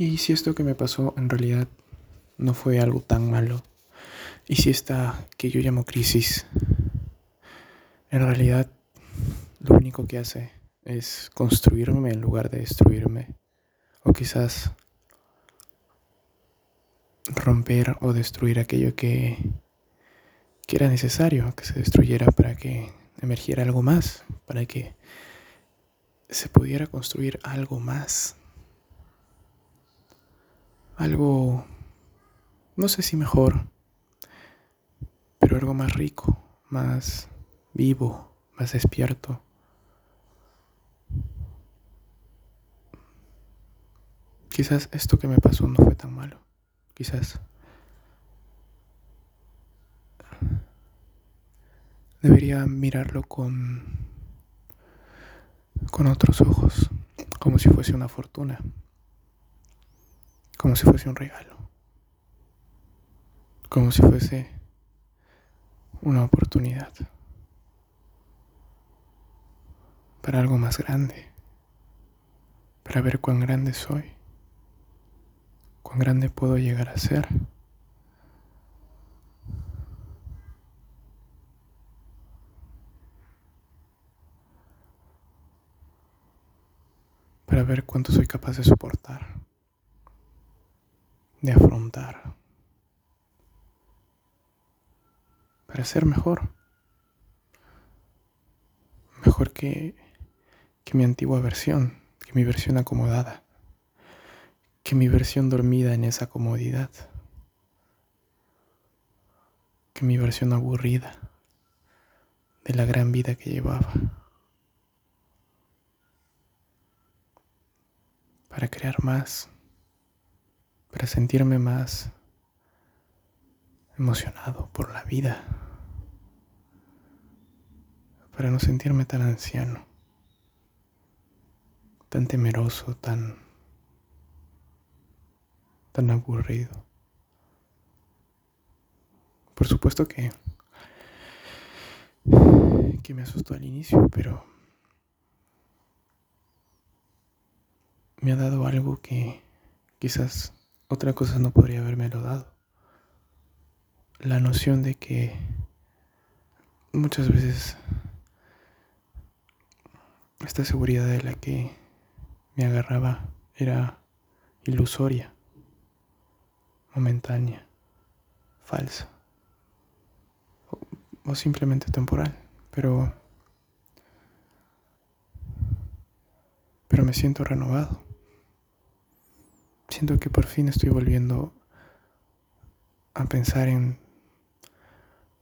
¿Y si esto que me pasó en realidad no fue algo tan malo? ¿Y si esta que yo llamo crisis en realidad lo único que hace es construirme en lugar de destruirme? O quizás romper o destruir aquello que, que era necesario que se destruyera para que emergiera algo más, para que se pudiera construir algo más. Algo, no sé si mejor, pero algo más rico, más vivo, más despierto. Quizás esto que me pasó no fue tan malo. Quizás debería mirarlo con con otros ojos, como si fuese una fortuna, como si fuese un regalo, como si fuese una oportunidad para algo más grande, para ver cuán grande soy, cuán grande puedo llegar a ser. para ver cuánto soy capaz de soportar, de afrontar, para ser mejor, mejor que, que mi antigua versión, que mi versión acomodada, que mi versión dormida en esa comodidad, que mi versión aburrida de la gran vida que llevaba. para crear más, para sentirme más emocionado por la vida, para no sentirme tan anciano, tan temeroso, tan tan aburrido. Por supuesto que que me asustó al inicio, pero me ha dado algo que quizás otra cosa no podría haberme lo dado. La noción de que muchas veces esta seguridad de la que me agarraba era ilusoria, momentánea, falsa o, o simplemente temporal, pero pero me siento renovado. Siento que por fin estoy volviendo a pensar en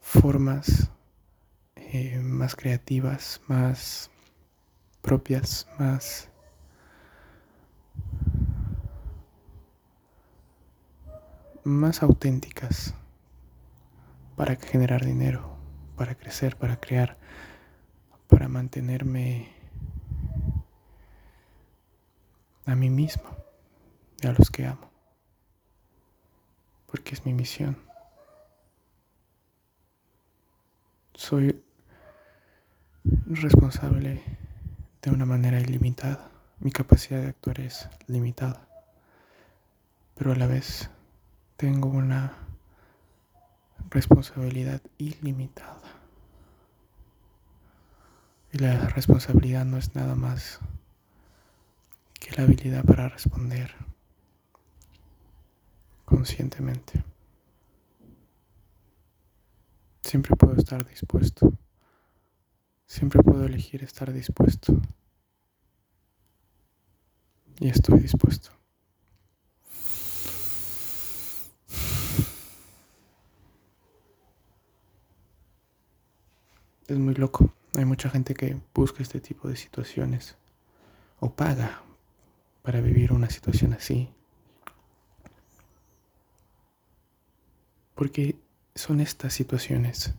formas eh, más creativas, más propias, más más auténticas para generar dinero, para crecer, para crear, para mantenerme a mí mismo y a los que amo, porque es mi misión. Soy responsable de una manera ilimitada. Mi capacidad de actuar es limitada, pero a la vez tengo una responsabilidad ilimitada. Y la responsabilidad no es nada más que la habilidad para responder conscientemente. Siempre puedo estar dispuesto. Siempre puedo elegir estar dispuesto. Y estoy dispuesto. Es muy loco. Hay mucha gente que busca este tipo de situaciones o paga para vivir una situación así. Porque son estas situaciones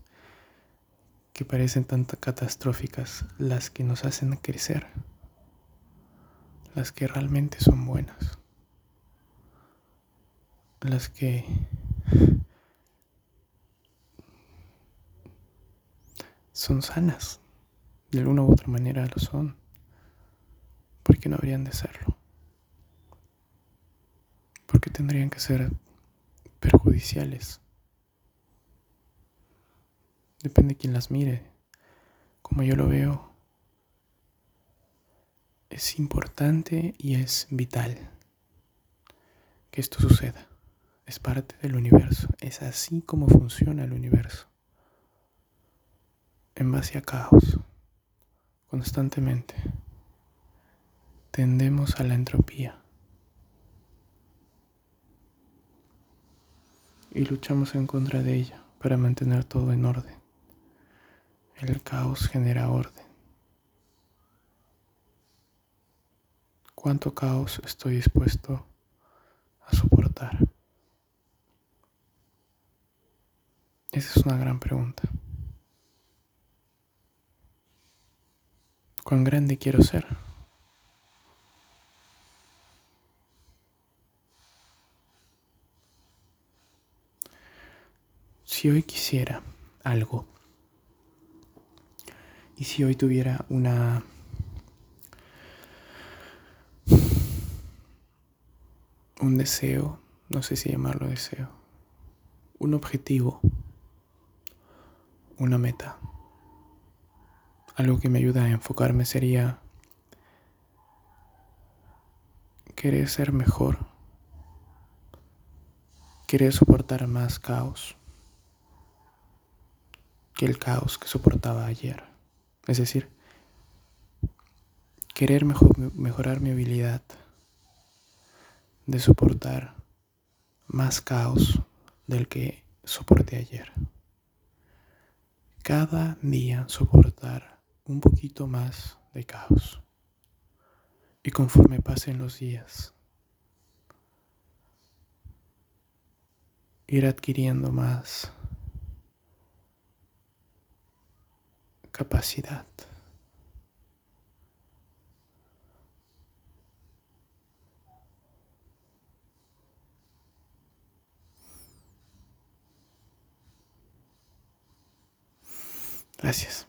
que parecen tan catastróficas las que nos hacen crecer, las que realmente son buenas, las que son sanas, de alguna u otra manera lo son, porque no habrían de serlo. tendrían que ser perjudiciales. Depende de quién las mire. Como yo lo veo, es importante y es vital que esto suceda. Es parte del universo. Es así como funciona el universo. En base a caos. Constantemente. Tendemos a la entropía. Y luchamos en contra de ella para mantener todo en orden. El caos genera orden. ¿Cuánto caos estoy dispuesto a soportar? Esa es una gran pregunta. ¿Cuán grande quiero ser? Si hoy quisiera algo, y si hoy tuviera una un deseo, no sé si llamarlo deseo, un objetivo, una meta. Algo que me ayuda a enfocarme sería querer ser mejor, querer soportar más caos que el caos que soportaba ayer. Es decir, querer mejorar mi habilidad de soportar más caos del que soporté ayer. Cada día soportar un poquito más de caos. Y conforme pasen los días, ir adquiriendo más capacidad. Gracias.